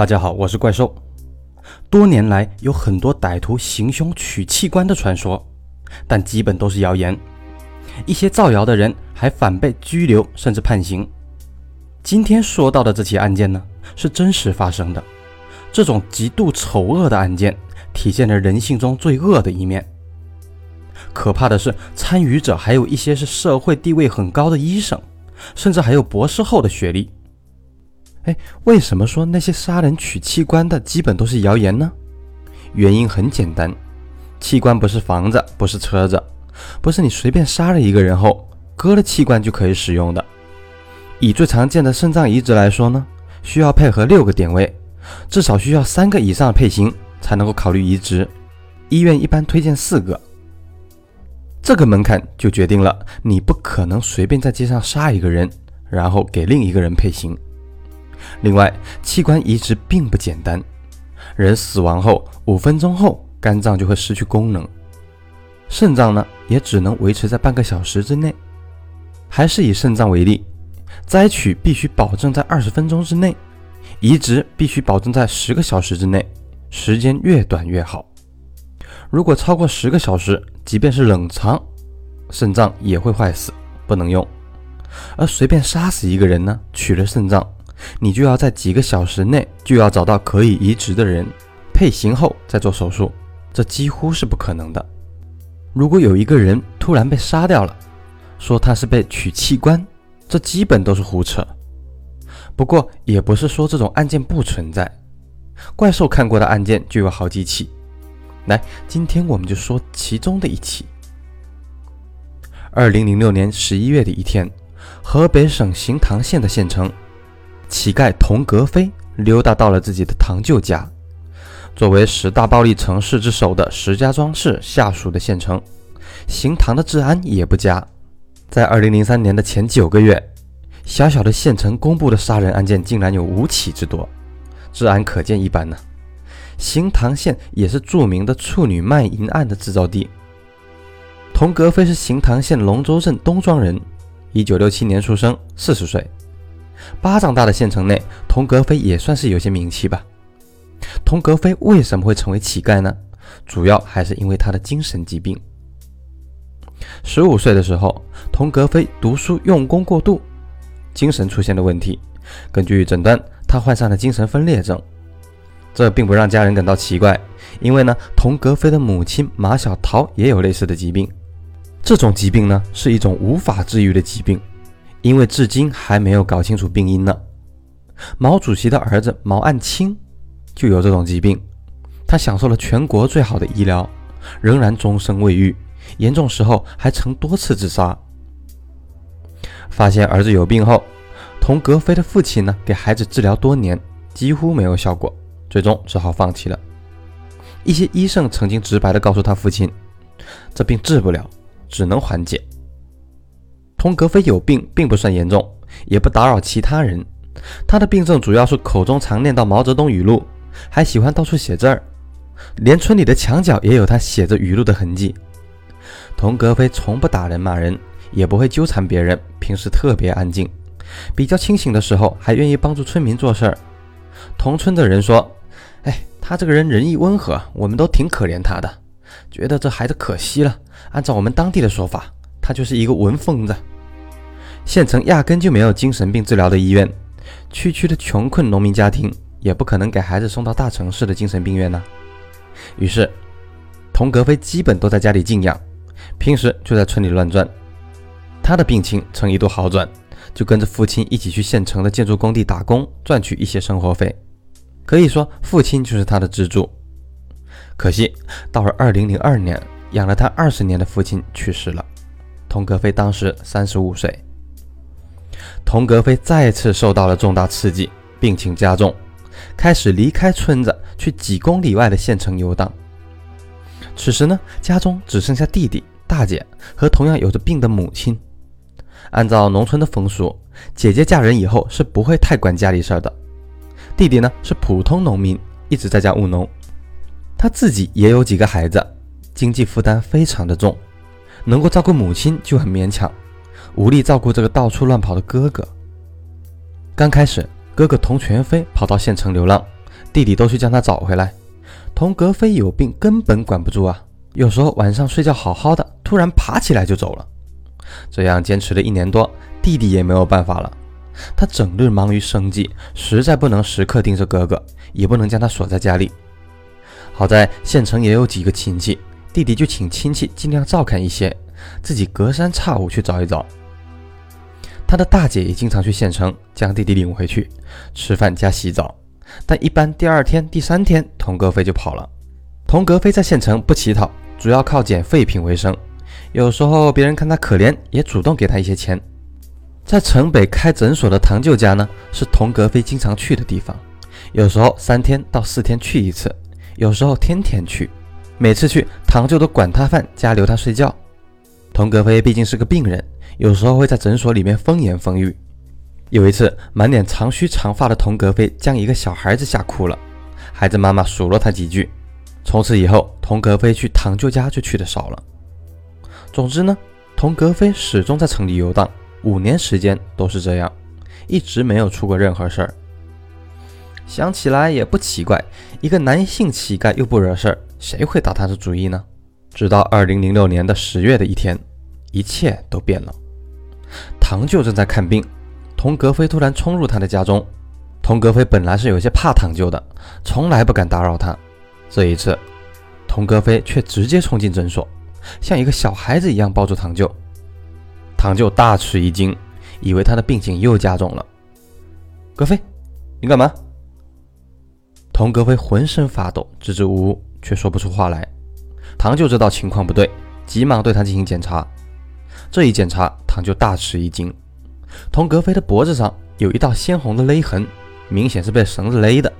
大家好，我是怪兽。多年来有很多歹徒行凶取器官的传说，但基本都是谣言。一些造谣的人还反被拘留甚至判刑。今天说到的这起案件呢，是真实发生的。这种极度丑恶的案件，体现了人性中最恶的一面。可怕的是，参与者还有一些是社会地位很高的医生，甚至还有博士后的学历。哎，为什么说那些杀人取器官的基本都是谣言呢？原因很简单，器官不是房子，不是车子，不是你随便杀了一个人后割了器官就可以使用的。以最常见的肾脏移植来说呢，需要配合六个点位，至少需要三个以上的配型才能够考虑移植。医院一般推荐四个。这个门槛就决定了你不可能随便在街上杀一个人，然后给另一个人配型。另外，器官移植并不简单。人死亡后五分钟后，肝脏就会失去功能，肾脏呢也只能维持在半个小时之内。还是以肾脏为例，摘取必须保证在二十分钟之内，移植必须保证在十个小时之内，时间越短越好。如果超过十个小时，即便是冷藏，肾脏也会坏死，不能用。而随便杀死一个人呢，取了肾脏。你就要在几个小时内就要找到可以移植的人，配型后再做手术，这几乎是不可能的。如果有一个人突然被杀掉了，说他是被取器官，这基本都是胡扯。不过也不是说这种案件不存在，怪兽看过的案件就有好几起。来，今天我们就说其中的一起。二零零六年十一月的一天，河北省行唐县的县城。乞丐童格飞溜达到了自己的堂舅家。作为十大暴力城市之首的石家庄市下属的县城，行唐的治安也不佳。在二零零三年的前九个月，小小的县城公布的杀人案件竟然有五起之多，治安可见一斑呢。行唐县也是著名的处女卖淫案的制造地。童格飞是行唐县龙州镇东庄人，一九六七年出生，四十岁。巴掌大的县城内，童格飞也算是有些名气吧。童格飞为什么会成为乞丐呢？主要还是因为他的精神疾病。十五岁的时候，童格飞读书用功过度，精神出现了问题。根据诊断，他患上了精神分裂症。这并不让家人感到奇怪，因为呢，童格飞的母亲马小桃也有类似的疾病。这种疾病呢，是一种无法治愈的疾病。因为至今还没有搞清楚病因呢。毛主席的儿子毛岸青就有这种疾病，他享受了全国最好的医疗，仍然终生未愈，严重时候还曾多次自杀。发现儿子有病后，童格飞的父亲呢给孩子治疗多年，几乎没有效果，最终只好放弃了。一些医生曾经直白地告诉他父亲，这病治不了，只能缓解。童格飞有病，并不算严重，也不打扰其他人。他的病症主要是口中常念叨毛泽东语录，还喜欢到处写字儿，连村里的墙角也有他写着语录的痕迹。童格飞从不打人骂人，也不会纠缠别人，平时特别安静，比较清醒的时候还愿意帮助村民做事儿。同村的人说：“哎，他这个人仁义温和，我们都挺可怜他的，觉得这孩子可惜了。按照我们当地的说法，他就是一个文疯子。”县城压根就没有精神病治疗的医院，区区的穷困农民家庭也不可能给孩子送到大城市的精神病院呢。于是，童格飞基本都在家里静养，平时就在村里乱转。他的病情曾一度好转，就跟着父亲一起去县城的建筑工地打工，赚取一些生活费。可以说，父亲就是他的支柱。可惜，到了二零零二年，养了他二十年的父亲去世了。童格飞当时三十五岁。童格飞再次受到了重大刺激，病情加重，开始离开村子，去几公里外的县城游荡。此时呢，家中只剩下弟弟、大姐和同样有着病的母亲。按照农村的风俗，姐姐嫁人以后是不会太管家里事儿的。弟弟呢是普通农民，一直在家务农。他自己也有几个孩子，经济负担非常的重，能够照顾母亲就很勉强。无力照顾这个到处乱跑的哥哥。刚开始，哥哥童全飞跑到县城流浪，弟弟都去将他找回来。童格飞有病，根本管不住啊！有时候晚上睡觉好好的，突然爬起来就走了。这样坚持了一年多，弟弟也没有办法了。他整日忙于生计，实在不能时刻盯着哥哥，也不能将他锁在家里。好在县城也有几个亲戚，弟弟就请亲戚尽量照看一些，自己隔三差五去找一找。他的大姐也经常去县城将弟弟领回去吃饭加洗澡，但一般第二天、第三天，童格飞就跑了。童格飞在县城不乞讨，主要靠捡废品为生。有时候别人看他可怜，也主动给他一些钱。在城北开诊所的堂舅家呢，是童格飞经常去的地方，有时候三天到四天去一次。有时候天天去，每次去堂舅都管他饭加留他睡觉。童格飞毕竟是个病人，有时候会在诊所里面风言风语。有一次，满脸长须长发的童格飞将一个小孩子吓哭了，孩子妈妈数落他几句。从此以后，童格飞去堂舅家就去的少了。总之呢，童格飞始终在城里游荡，五年时间都是这样，一直没有出过任何事儿。想起来也不奇怪，一个男性乞丐又不惹事儿，谁会打他的主意呢？直到二零零六年的十月的一天，一切都变了。堂舅正在看病，童格飞突然冲入他的家中。童格飞本来是有些怕堂舅的，从来不敢打扰他。这一次，童格飞却直接冲进诊所，像一个小孩子一样抱住堂舅。堂舅大吃一惊，以为他的病情又加重了。格飞，你干嘛？童格飞浑身发抖，支支吾吾，却说不出话来。唐就知道情况不对，急忙对他进行检查。这一检查，唐就大吃一惊，童格飞的脖子上有一道鲜红的勒痕，明显是被绳子勒的；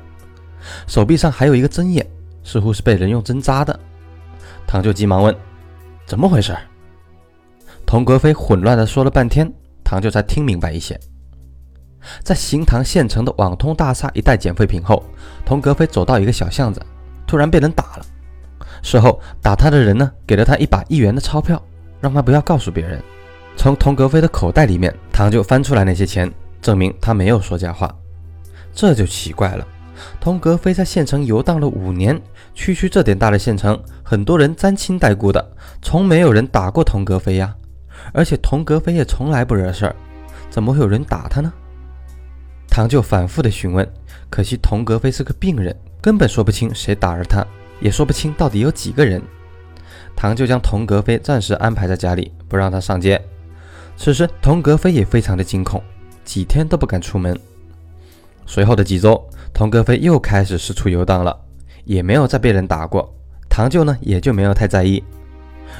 手臂上还有一个针眼，似乎是被人用针扎的。唐就急忙问：“怎么回事？”童格飞混乱地说了半天，唐就才听明白一些。在行唐县城的网通大厦一带捡废品后，童格飞走到一个小巷子，突然被人打了。事后打他的人呢，给了他一把一元的钞票，让他不要告诉别人。从童格飞的口袋里面，唐就翻出来那些钱，证明他没有说假话。这就奇怪了，童格飞在县城游荡了五年，区区这点大的县城，很多人沾亲带故的，从没有人打过童格飞呀。而且童格飞也从来不惹事儿，怎么会有人打他呢？唐就反复的询问，可惜童格飞是个病人，根本说不清谁打了他，也说不清到底有几个人。唐舅将童格飞暂时安排在家里，不让他上街。此时童格飞也非常的惊恐，几天都不敢出门。随后的几周，童格飞又开始四处游荡了，也没有再被人打过。唐舅呢，也就没有太在意。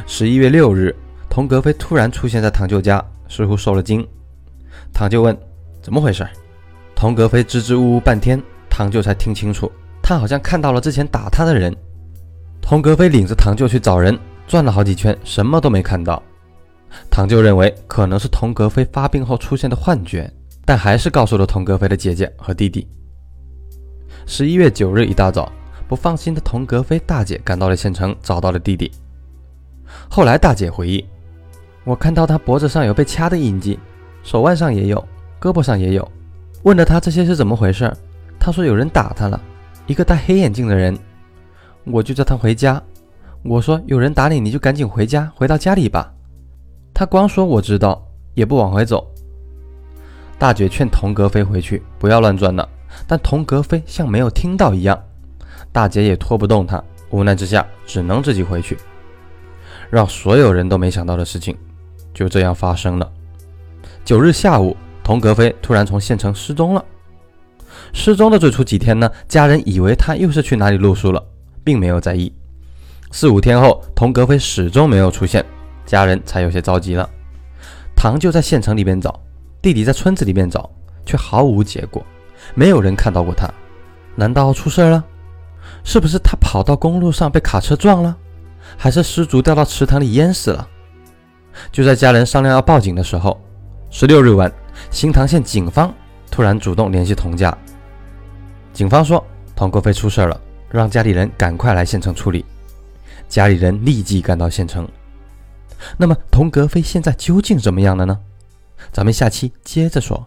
十一月六日，童格飞突然出现在唐舅家，似乎受了惊。唐舅问：“怎么回事？”童格飞支支吾吾半天，唐舅才听清楚，他好像看到了之前打他的人。童格飞领着唐舅去找人，转了好几圈，什么都没看到。唐舅认为可能是童格飞发病后出现的幻觉，但还是告诉了童格飞的姐姐和弟弟。十一月九日一大早，不放心的童格飞大姐赶到了县城，找到了弟弟。后来大姐回忆，我看到他脖子上有被掐的印记，手腕上也有，胳膊上也有。问了他这些是怎么回事，他说有人打他了，一个戴黑眼镜的人。我就叫他回家。我说有人打你，你就赶紧回家，回到家里吧。他光说我知道，也不往回走。大姐劝童格飞回去，不要乱转了，但童格飞像没有听到一样。大姐也拖不动他，无奈之下只能自己回去。让所有人都没想到的事情，就这样发生了。九日下午。童格飞突然从县城失踪了。失踪的最初几天呢，家人以为他又是去哪里露宿了，并没有在意。四五天后，童格飞始终没有出现，家人才有些着急了。堂舅在县城里面找，弟弟在村子里面找，却毫无结果，没有人看到过他。难道出事了？是不是他跑到公路上被卡车撞了？还是失足掉到池塘里淹死了？就在家人商量要报警的时候，十六日晚。新塘县警方突然主动联系童家，警方说童格飞出事了，让家里人赶快来县城处理。家里人立即赶到县城。那么童格飞现在究竟怎么样了呢？咱们下期接着说。